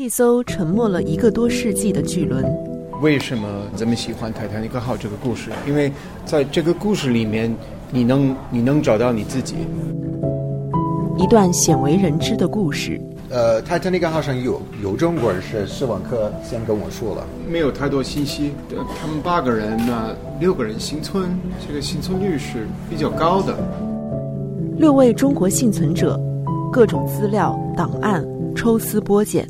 一艘沉没了一个多世纪的巨轮。为什么这么喜欢《泰坦尼克号》这个故事？因为在这个故事里面，你能你能找到你自己。一段鲜为人知的故事。呃，泰坦尼克号上有有中国人是史网克先跟我说了，没有太多信息。他们八个人呢，六个人幸存，这个幸存率是比较高的。六位中国幸存者，各种资料档案抽丝剥茧。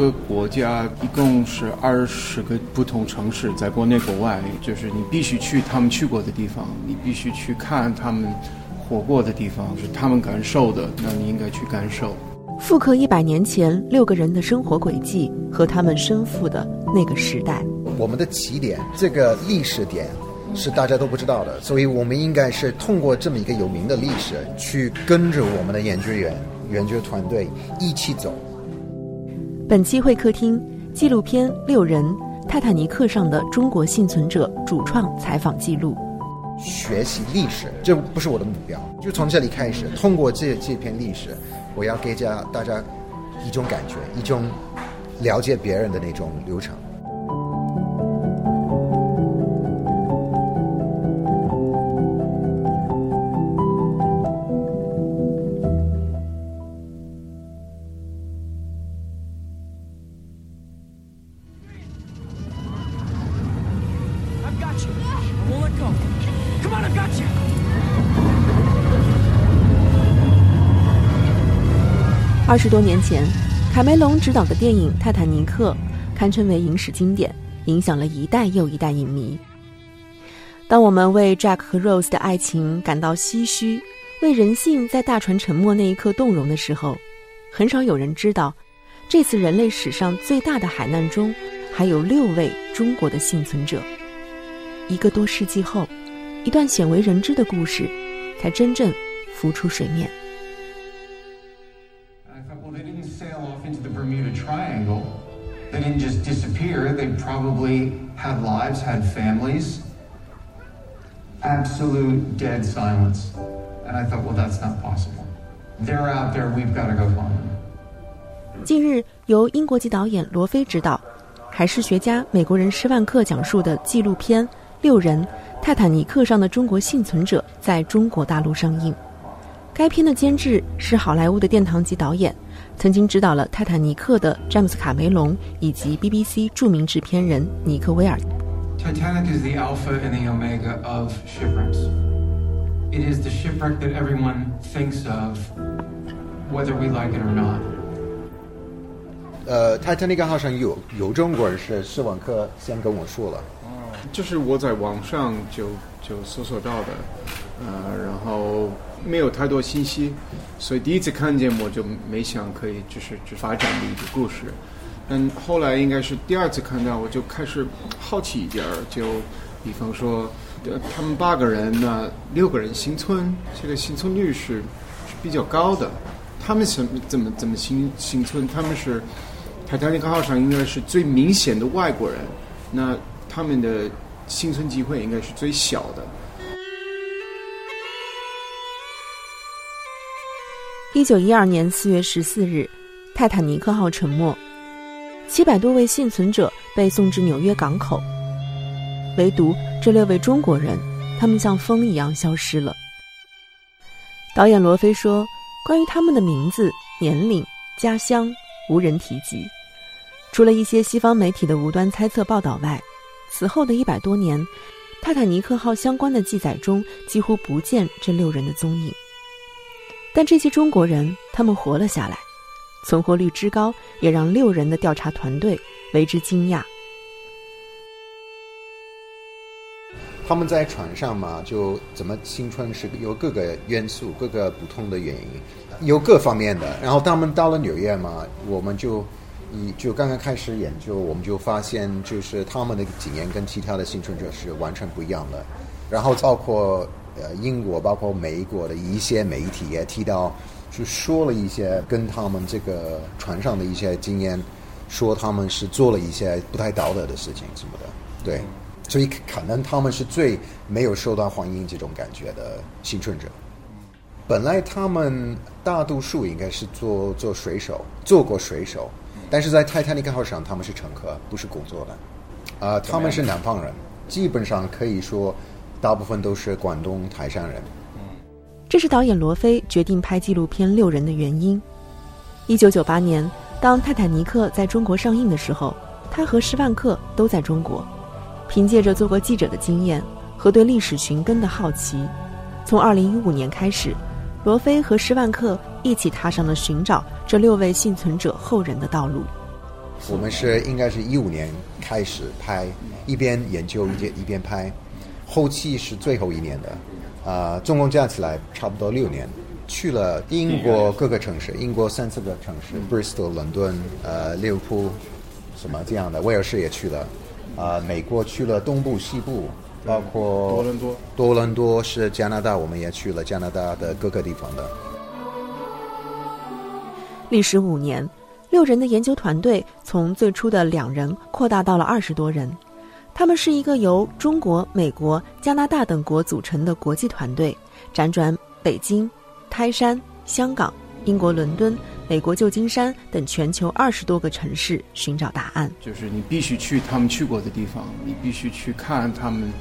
五个国家，一共是二十个不同城市，在国内国外，就是你必须去他们去过的地方，你必须去看他们活过的地方，是他们感受的，那你应该去感受。复刻一百年前六个人的生活轨迹和他们身负的那个时代。我们的起点，这个历史点。是大家都不知道的，所以我们应该是通过这么一个有名的历史，去跟着我们的研究员、研究团队一起走。本期会客厅纪录片《六人：泰坦尼克上的中国幸存者》主创采访记录。学习历史，这不是我的目标，就从这里开始，通过这这篇历史，我要给家大家一种感觉，一种了解别人的那种流程。二十多年前，卡梅隆执导的电影《泰坦尼克》堪称为影史经典，影响了一代又一代影迷。当我们为 Jack 和 Rose 的爱情感到唏嘘，为人性在大船沉没那一刻动容的时候，很少有人知道，这次人类史上最大的海难中，还有六位中国的幸存者。一个多世纪后，一段鲜为人知的故事，才真正浮出水面。They didn't sail off into the Bermuda Triangle. They didn't just disappear. They probably had lives, had families. Absolute dead silence. And I thought, well, that's not possible. They're out there. We've got to go find them. 近日，由英国籍导演罗非执导，海事学家美国人施万克讲述的纪录片《六人：泰坦尼克上的中国幸存者》在中国大陆上映。该片的监制是好莱坞的殿堂级导演。曾经指导了《泰坦尼克》的詹姆斯·卡梅隆以及 BBC 著名制片人尼克·威尔。Titanic is the alpha and the omega of shipwrecks. It is the shipwreck that everyone thinks of, whether we like it or not. 呃，泰坦尼克号上有有中国人是斯文克先跟我说了。就是我在网上就就搜索到的，呃，然后。没有太多信息，所以第一次看见我就没想可以就是去发展的一个故事。但后来应该是第二次看到，我就开始好奇一点儿，就比方说，他们八个人呢，六个人幸存，这个幸存率是是比较高的。他们怎怎么怎么幸幸存？他们是泰坦尼克号上应该是最明显的外国人，那他们的幸存机会应该是最小的。一九一二年四月十四日，泰坦尼克号沉没，七百多位幸存者被送至纽约港口。唯独这六位中国人，他们像风一样消失了。导演罗非说：“关于他们的名字、年龄、家乡，无人提及。除了一些西方媒体的无端猜测报道外，此后的一百多年，泰坦尼克号相关的记载中几乎不见这六人的踪影。”但这些中国人，他们活了下来，存活率之高，也让六人的调查团队为之惊讶。他们在船上嘛，就怎么青春是有各个元素、各个不同的原因，有各方面的。然后他们到了纽约嘛，我们就以就刚刚开始研究，我们就发现，就是他们的经验跟其他的幸存者是完全不一样的。然后包括。呃，英国包括美国的一些媒体也提到，就说了一些跟他们这个船上的一些经验，说他们是做了一些不太道德的事情什么的。对，所以可能他们是最没有受到欢迎这种感觉的幸存者。本来他们大多数应该是做做水手，做过水手，但是在泰坦尼克号上，他们是乘客，不是工作的。啊、他们是南方人，基本上可以说，大部分都是广东台山人。这是导演罗非决定拍纪录片《六人》的原因。一九九八年，当《泰坦尼克》在中国上映的时候，他和施万克都在中国。凭借着做过记者的经验和对历史寻根的好奇，从二零一五年开始，罗非和施万克一起踏上了寻找这六位幸存者后人的道路。我们是应该是一五年开始拍，一边研究一边一边拍，后期是最后一年的，啊、总共加起来差不多六年。去了英国各个城市，英国三四个城市，Bristol、伦敦、呃利物浦，什么这样的，威尔士也去了，啊、美国去了东部、西部，包括多伦多。多伦多是加拿大，我们也去了加拿大的各个地方的。历时五年，六人的研究团队从最初的两人扩大到了二十多人。他们是一个由中国、美国、加拿大等国组成的国际团队，辗转北京、泰山、香港、英国伦敦、美国旧金山等全球二十多个城市寻找答案。就是你必须去他们去过的地方，你必须去看他们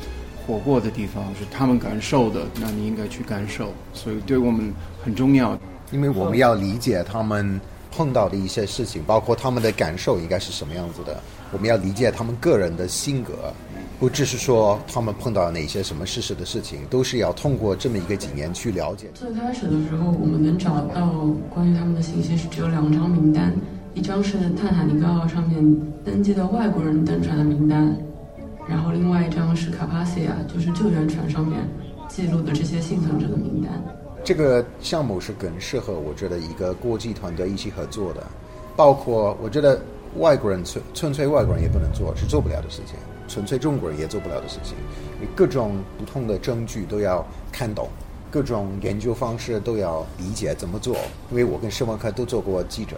活过的地方，是他们感受的，那你应该去感受，所以对我们很重要。因为我们要理解他们碰到的一些事情，包括他们的感受应该是什么样子的。我们要理解他们个人的性格，不只是说他们碰到哪些什么事实的事情，都是要通过这么一个几年去了解。最开始的时候，我们能找到关于他们的信息是只有两张名单，一张是泰坦尼克号上面登记的外国人登船的名单，然后另外一张是卡帕西亚，就是救援船上面记录的这些幸存者的名单。这个项目是更适合我觉得一个国际团队一起合作的，包括我觉得外国人纯纯粹外国人也不能做，是做不了的事情；纯粹中国人也做不了的事情。你各种不同的证据都要看懂，各种研究方式都要理解怎么做。因为我跟施文克都做过记者，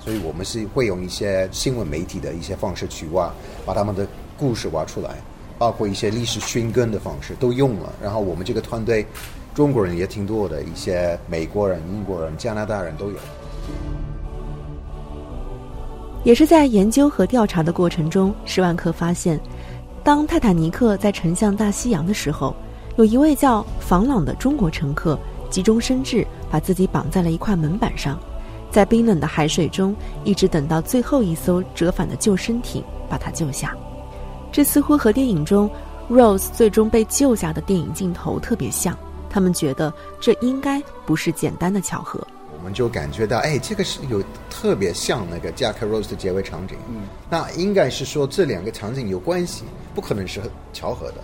所以我们是会用一些新闻媒体的一些方式去挖，把他们的故事挖出来，包括一些历史寻根的方式都用了。然后我们这个团队。中国人也挺多的，一些美国人、英国人、加拿大人都有。也是在研究和调查的过程中，施万克发现，当泰坦尼克在沉向大西洋的时候，有一位叫房朗的中国乘客急中生智，把自己绑在了一块门板上，在冰冷的海水中一直等到最后一艘折返的救生艇把他救下。这似乎和电影中 Rose 最终被救下的电影镜头特别像。他们觉得这应该不是简单的巧合。我们就感觉到，哎，这个是有特别像那个《Jack Rose》的结尾场景。嗯，那应该是说这两个场景有关系，不可能是巧合的。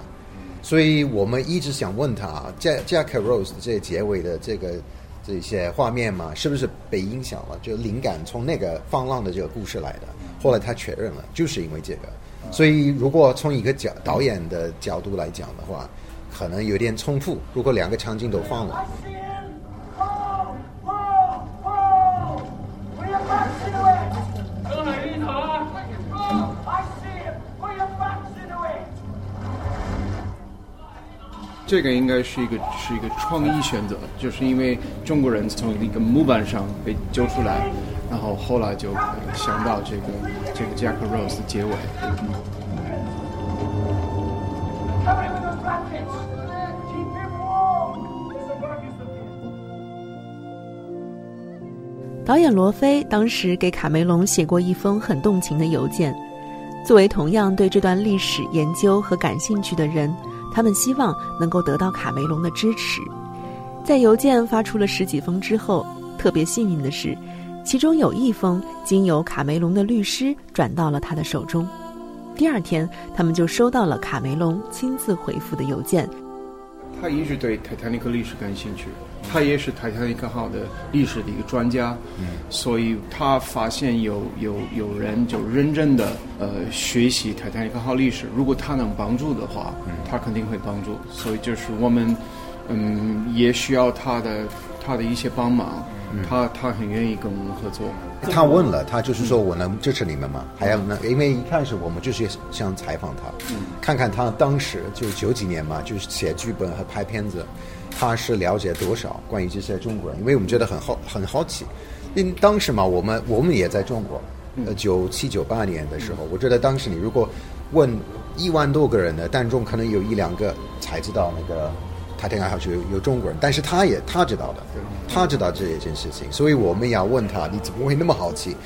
所以我们一直想问他，《Jack Jack Rose》的这结尾的这个这些画面嘛，是不是被影响了？就灵感从那个放浪的这个故事来的。后来他确认了，就是因为这个。所以如果从一个角导演的角度来讲的话。可能有点冲突。如果两个场景都放了，这个应该是一个是一个创意选择，就是因为中国人从一个木板上被揪出来，然后后来就想到这个这个 Jack Rose 的结尾。导演罗非当时给卡梅隆写过一封很动情的邮件，作为同样对这段历史研究和感兴趣的人，他们希望能够得到卡梅隆的支持。在邮件发出了十几封之后，特别幸运的是，其中有一封经由卡梅隆的律师转到了他的手中。第二天，他们就收到了卡梅隆亲自回复的邮件。他一直对泰坦尼克历史感兴趣，他也是泰坦尼克号的历史的一个专家，嗯、所以他发现有有有人就认真的呃学习泰坦尼克号历史，如果他能帮助的话，嗯、他肯定会帮助。所以就是我们嗯也需要他的他的一些帮忙，嗯、他他很愿意跟我们合作。他问了，他就是说我能支持你们吗？还要呢？因为一开始我们就是想采访他，嗯、看看他当时就九几年嘛，就是写剧本和拍片子，他是了解多少关于这些中国人？因为我们觉得很好很好奇，因为当时嘛，我们我们也在中国，呃九七九八年的时候，我觉得当时你如果问一万多个人的，当中可能有一两个才知道那个泰坦尼克号是有有中国人，但是他也他知道的，他知道这一件事情，所以我们要问他，你怎么会那么好奇？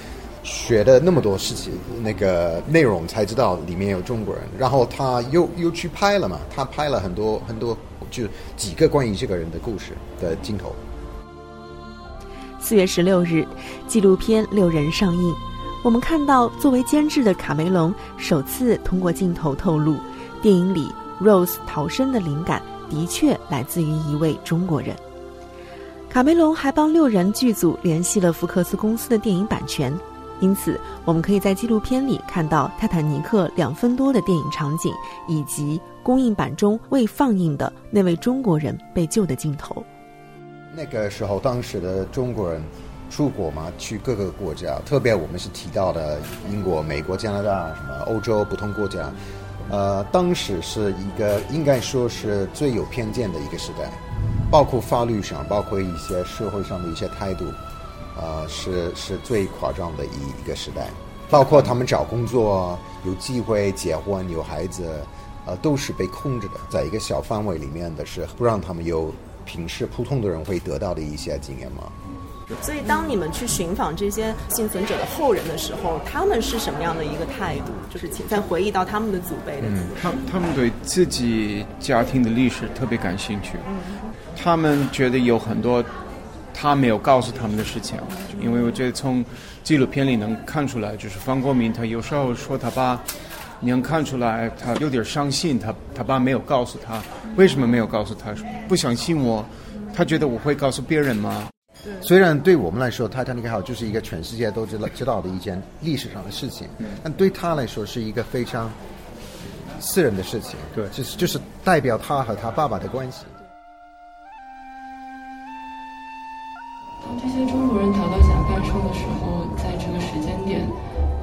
学的那么多事情，那个内容才知道里面有中国人，然后他又又去拍了嘛，他拍了很多很多，就几个关于这个人的故事的镜头。四月十六日，纪录片《六人》上映，我们看到作为监制的卡梅隆首次通过镜头透露，电影里 Rose 逃生的灵感的确来自于一位中国人。卡梅隆还帮《六人》剧组联系了福克斯公司的电影版权，因此我们可以在纪录片里看到泰坦尼克两分多的电影场景，以及公映版中未放映的那位中国人被救的镜头。那个时候，当时的中国人出国嘛，去各个国家，特别我们是提到的英国、美国、加拿大什么欧洲不同国家，呃，当时是一个应该说是最有偏见的一个时代，包括法律上，包括一些社会上的一些态度，呃，是是最夸张的一一个时代，包括他们找工作、有机会结婚、有孩子，呃，都是被控制的，在一个小范围里面的是不让他们有。平时普通的人会得到的一些经验吗？所以，当你们去寻访这些幸存者的后人的时候，他们是什么样的一个态度？就是在回忆到他们的祖辈的。嗯，他他们对自己家庭的历史特别感兴趣，他们觉得有很多他没有告诉他们的事情。因为我觉得从纪录片里能看出来，就是方国民他有时候说他爸。你能看出来，他有点伤心。他他爸没有告诉他，为什么没有告诉他？不相信我？他觉得我会告诉别人吗？虽然对我们来说，泰坦尼克号就是一个全世界都知道知道的一件历史上的事情，但对他来说是一个非常私人的事情。对，就是就是代表他和他爸爸的关系。当这些中国人逃到甲板上的时候，在这个时间点。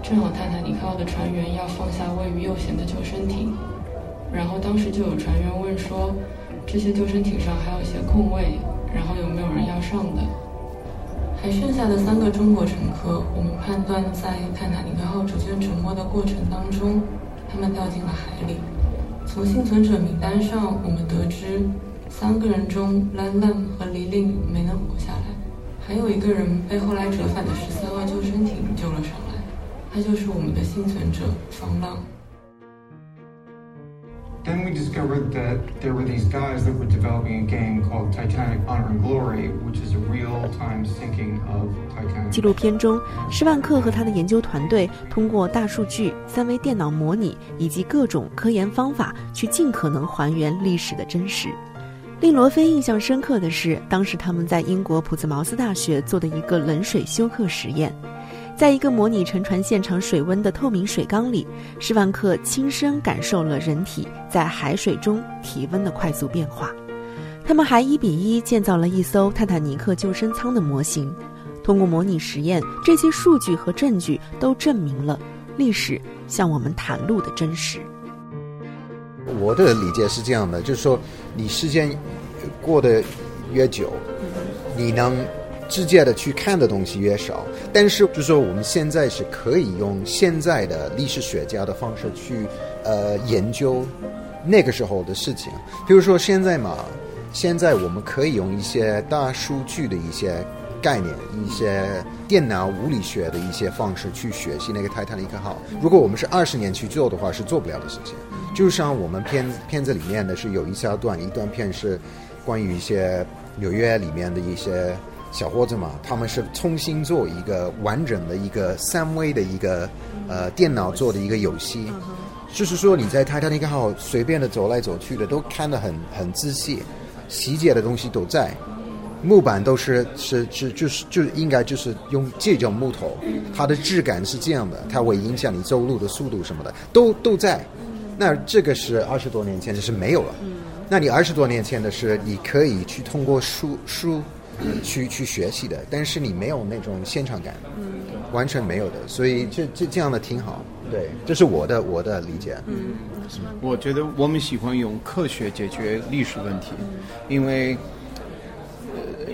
正好泰坦尼克号的船员要放下位于右舷的救生艇，然后当时就有船员问说：“这些救生艇上还有一些空位，然后有没有人要上的？”还剩下的三个中国乘客，我们判断在泰坦尼克号逐渐沉没的过程当中，他们掉进了海里。从幸存者名单上，我们得知三个人中，兰兰和李令没能活下来，还有一个人被后来折返的十三号救生艇救了上来。他就是我们的幸存者方浪。Then we discovered that there were these guys that were developing a game called Titanic Honor and Glory, which is a real-time sinking of Titanic. 纪录片中，施万克和他的研究团队通过大数据、三维电脑模拟以及各种科研方法，去尽可能还原历史的真实。令罗非印象深刻的是，当时他们在英国普兹茅斯大学做的一个冷水休克实验。在一个模拟沉船现场水温的透明水缸里，施万克亲身感受了人体在海水中体温的快速变化。他们还一比一建造了一艘泰坦尼克救生舱的模型。通过模拟实验，这些数据和证据都证明了历史向我们袒露的真实。我的理解是这样的，就是说，你时间过得越久，你能。直接的去看的东西越少，但是就是说我们现在是可以用现在的历史学家的方式去呃研究那个时候的事情。比如说现在嘛，现在我们可以用一些大数据的一些概念、一些电脑物理学的一些方式去学习那个泰坦尼克号。如果我们是二十年去做的话，是做不了的事情。就像我们片片子里面的是有一小段一段片是关于一些纽约里面的一些。小伙子嘛，他们是重新做一个完整的一个三维的一个呃电脑做的一个游戏，就是说你在泰坦尼克号随便的走来走去的都看得很很仔细，细节的东西都在，木板都是是是就是就应该就是用这种木头，它的质感是这样的，它会影响你走路的速度什么的都都在，那这个是二十多年前就是没有了，那你二十多年前的是你可以去通过书书。去去学习的，但是你没有那种现场感，完全没有的，所以这这这样的挺好。对，这是我的我的理解。嗯，我觉得我们喜欢用科学解决历史问题，因为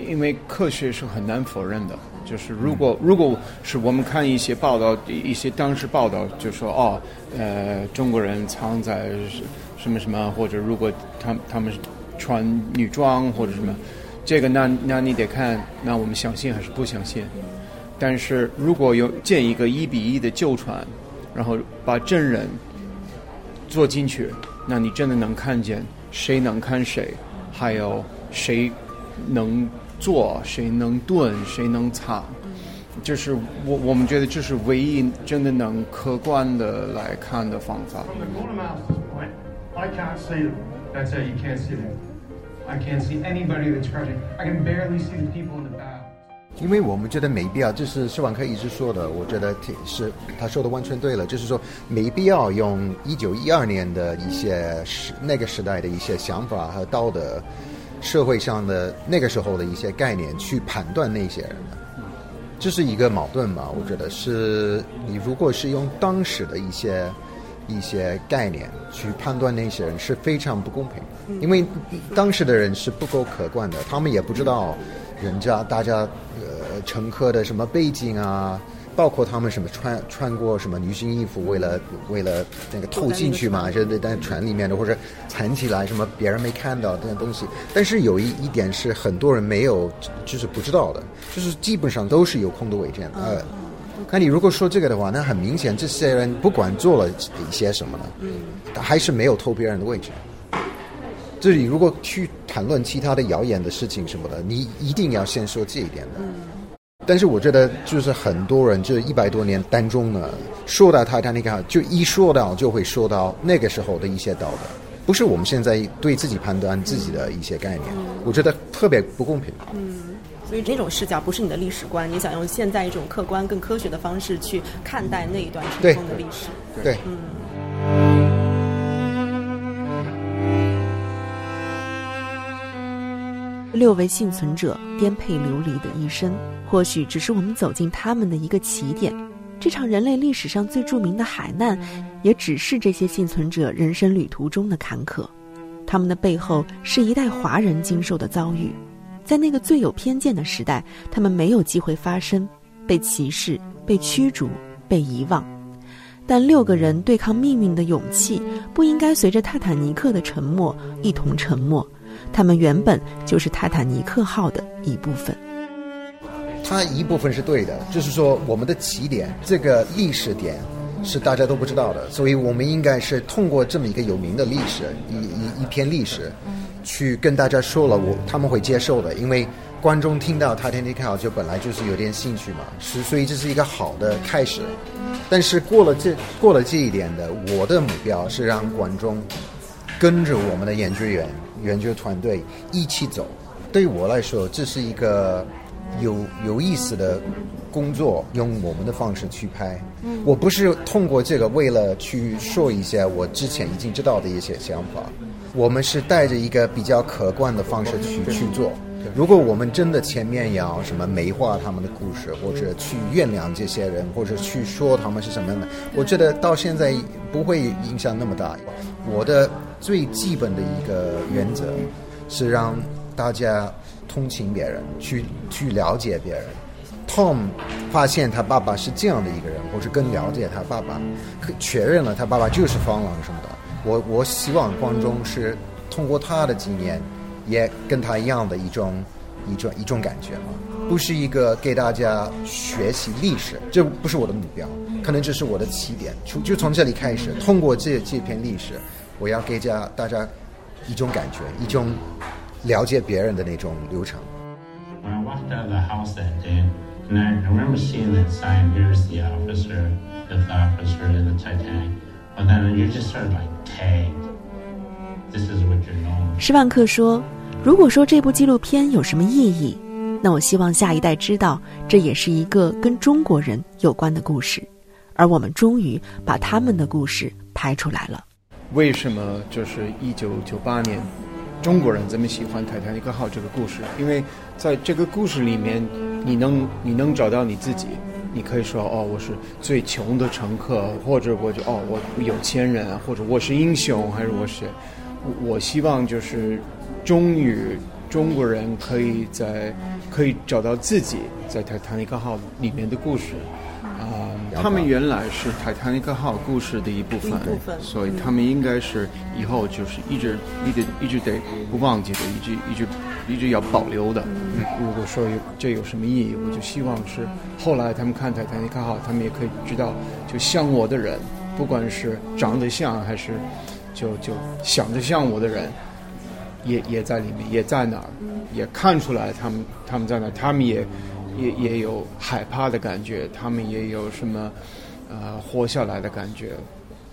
因为科学是很难否认的。就是如果如果是我们看一些报道，一些当时报道就说哦，呃，中国人藏在什么什么，或者如果他他们穿女装或者什么，这个那那你得看，那我们相信还是不相信？但是如果有建一个一比一的旧船，然后把真人坐进去，那你真的能看见谁能看谁，还有谁能。做谁能炖，谁能藏，这是我我们觉得这是唯一真的能客观的来看的方法。I can't see. anybody that's crouching. I can barely see the people in the back. 因为我们觉得没必要，这是施万科一直说的，我觉得挺是他说的完全对了，就是说没必要用一九一二年的一些时那个时代的一些想法和道德。社会上的那个时候的一些概念去判断那些人的，这是一个矛盾吧？我觉得是你如果是用当时的一些一些概念去判断那些人是非常不公平的，因为当时的人是不够客观的，他们也不知道人家大家呃乘客的什么背景啊。包括他们什么穿穿过什么女性衣服，为了为了那个透进去嘛，就在船里面的，或者藏起来什么别人没看到这些东西。但是有一一点是很多人没有，就是不知道的，就是基本上都是有空的伪证。呃，那你如果说这个的话，那很明显这些人不管做了一些什么呢，他还是没有偷别人的位置。这里如果去谈论其他的谣言的事情什么的，你一定要先说这一点的。但是我觉得，就是很多人这一百多年当中呢，说到泰坦尼克号，就一说到就会说到那个时候的一些道德，不是我们现在对自己判断自己的一些概念，我觉得特别不公平。嗯，所以这种视角不是你的历史观，你想用现在一种客观、更科学的方式去看待那一段尘封的历史。对，嗯。六位幸存者颠沛流离的一生，或许只是我们走进他们的一个起点。这场人类历史上最著名的海难，也只是这些幸存者人生旅途中的坎坷。他们的背后是一代华人经受的遭遇。在那个最有偏见的时代，他们没有机会发声，被歧视、被驱逐、被遗忘。但六个人对抗命运的勇气，不应该随着泰坦尼克的沉没一同沉没。他们原本就是泰坦尼克号的一部分。它一部分是对的，就是说我们的起点这个历史点是大家都不知道的，所以我们应该是通过这么一个有名的历史一一一篇历史，去跟大家说了，我他们会接受的，因为观众听到他天天看好就本来就是有点兴趣嘛，是所以这是一个好的开始。但是过了这过了这一点的，我的目标是让观众跟着我们的研究员。研究团队一起走，对我来说，这是一个有有意思的工作，用我们的方式去拍。我不是通过这个为了去说一些我之前已经知道的一些想法，我们是带着一个比较客观的方式去去做。如果我们真的前面要什么美化他们的故事，或者去原谅这些人，或者去说他们是什么样的，我觉得到现在不会影响那么大。我的最基本的一个原则是让大家同情别人，去去了解别人。Tom 发现他爸爸是这样的一个人，或者更了解他爸爸，确认了他爸爸就是方朗什么的。我我希望观众是通过他的经验。也跟他一样的一种一种一种感觉嘛，不是一个给大家学习历史，这不是我的目标，可能这是我的起点，就就从这里开始，通过这这篇历史，我要给家大家一种感觉，一种了解别人的那种流程。When I walked out of the house that day, and I remember seeing that sign, "Here's the officer, the officer in the Titanic," but then you just sort of like tagged. This is what you're known. 施万克说。如果说这部纪录片有什么意义，那我希望下一代知道，这也是一个跟中国人有关的故事，而我们终于把他们的故事拍出来了。为什么就是一九九八年，中国人这么喜欢泰坦尼克号这个故事？因为在这个故事里面，你能你能找到你自己，你可以说哦，我是最穷的乘客，或者我就哦，我有钱人，或者我是英雄，还是我是，我希望就是。终于中国人可以在可以找到自己在泰坦尼克号里面的故事。啊、他们原来是泰坦尼克号故事的一部分，部分。所以他们应该是以后就是一直一直一直得不忘记的，一直一直一直要保留的。嗯，如果说有这有什么意义，我就希望是后来他们看泰坦尼克号，他们也可以知道，就像我的人，不管是长得像还是就就想着像我的人，也也在里面，也在那儿，也看出来他们他们在那儿，他们也也也有害怕的感觉，他们也有什么呃活下来的感觉，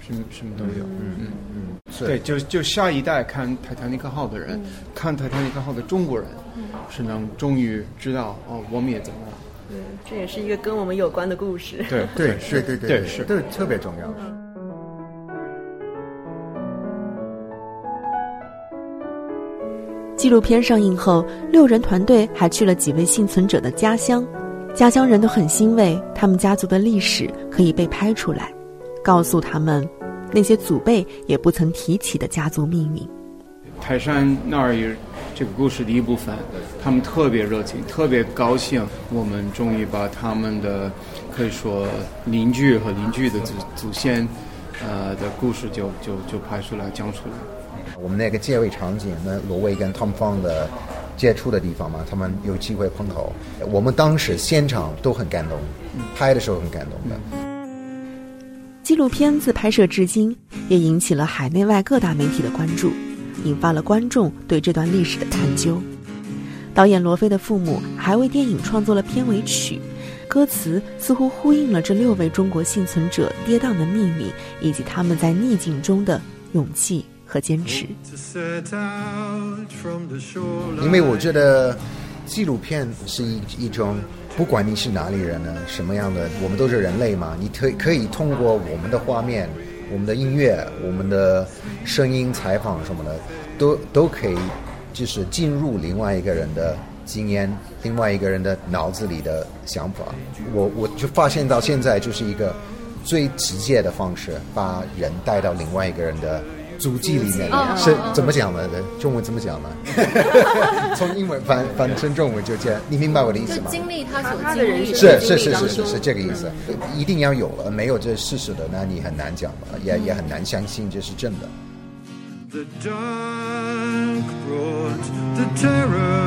什么什么都有。嗯嗯嗯，对，就就下一代看泰坦尼克号的人，看泰坦尼克号的中国人，是能终于知道哦，我们也怎么了。嗯，这也是一个跟我们有关的故事。对对是 对对对是。对特别重要。纪录片上映后，六人团队还去了几位幸存者的家乡，家乡人都很欣慰，他们家族的历史可以被拍出来，告诉他们那些祖辈也不曾提起的家族命运。泰山那儿也这个故事的一部分，他们特别热情，特别高兴，我们终于把他们的可以说邻居和邻居的祖祖先，呃的故事就就就拍出来讲出来。我们那个借位场景，那罗威跟 Tom 方的接触的地方嘛，他们有机会碰头。我们当时现场都很感动，拍的时候很感动的。纪录片自拍摄至今，也引起了海内外各大媒体的关注，引发了观众对这段历史的探究。导演罗非的父母还为电影创作了片尾曲，歌词似乎呼应了这六位中国幸存者跌宕的命运，以及他们在逆境中的勇气和坚持。因为我觉得纪录片是一一种，不管你是哪里人呢，什么样的，我们都是人类嘛，你可以可以通过我们的画面、我们的音乐、我们的声音采访什么的，都都可以就是进入另外一个人的经验，另外一个人的脑子里的想法。我我就发现到现在就是一个最直接的方式，把人带到另外一个人的。足迹里面是怎么讲呢？中文怎么讲呢？从英文翻翻成中文就这样，你明白我的意思吗？经历他所他的人经历生是是是是是是这个意思，一定要有了，没有这事实的，那你很难讲了，也也很难相信这是真的。The dark brought the terror,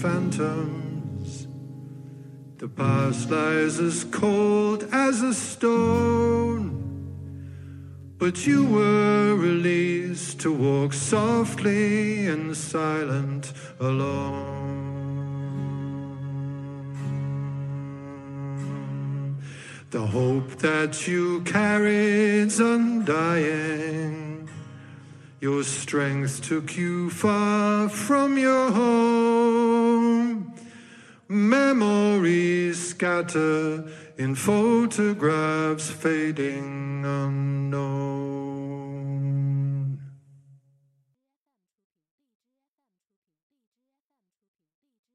phantoms. The past lies as cold as a stone. But you were released to walk softly and silent alone. The hope that you carried's undying. Your strength took you far from your home. Memories scatter in photographs fading unknown.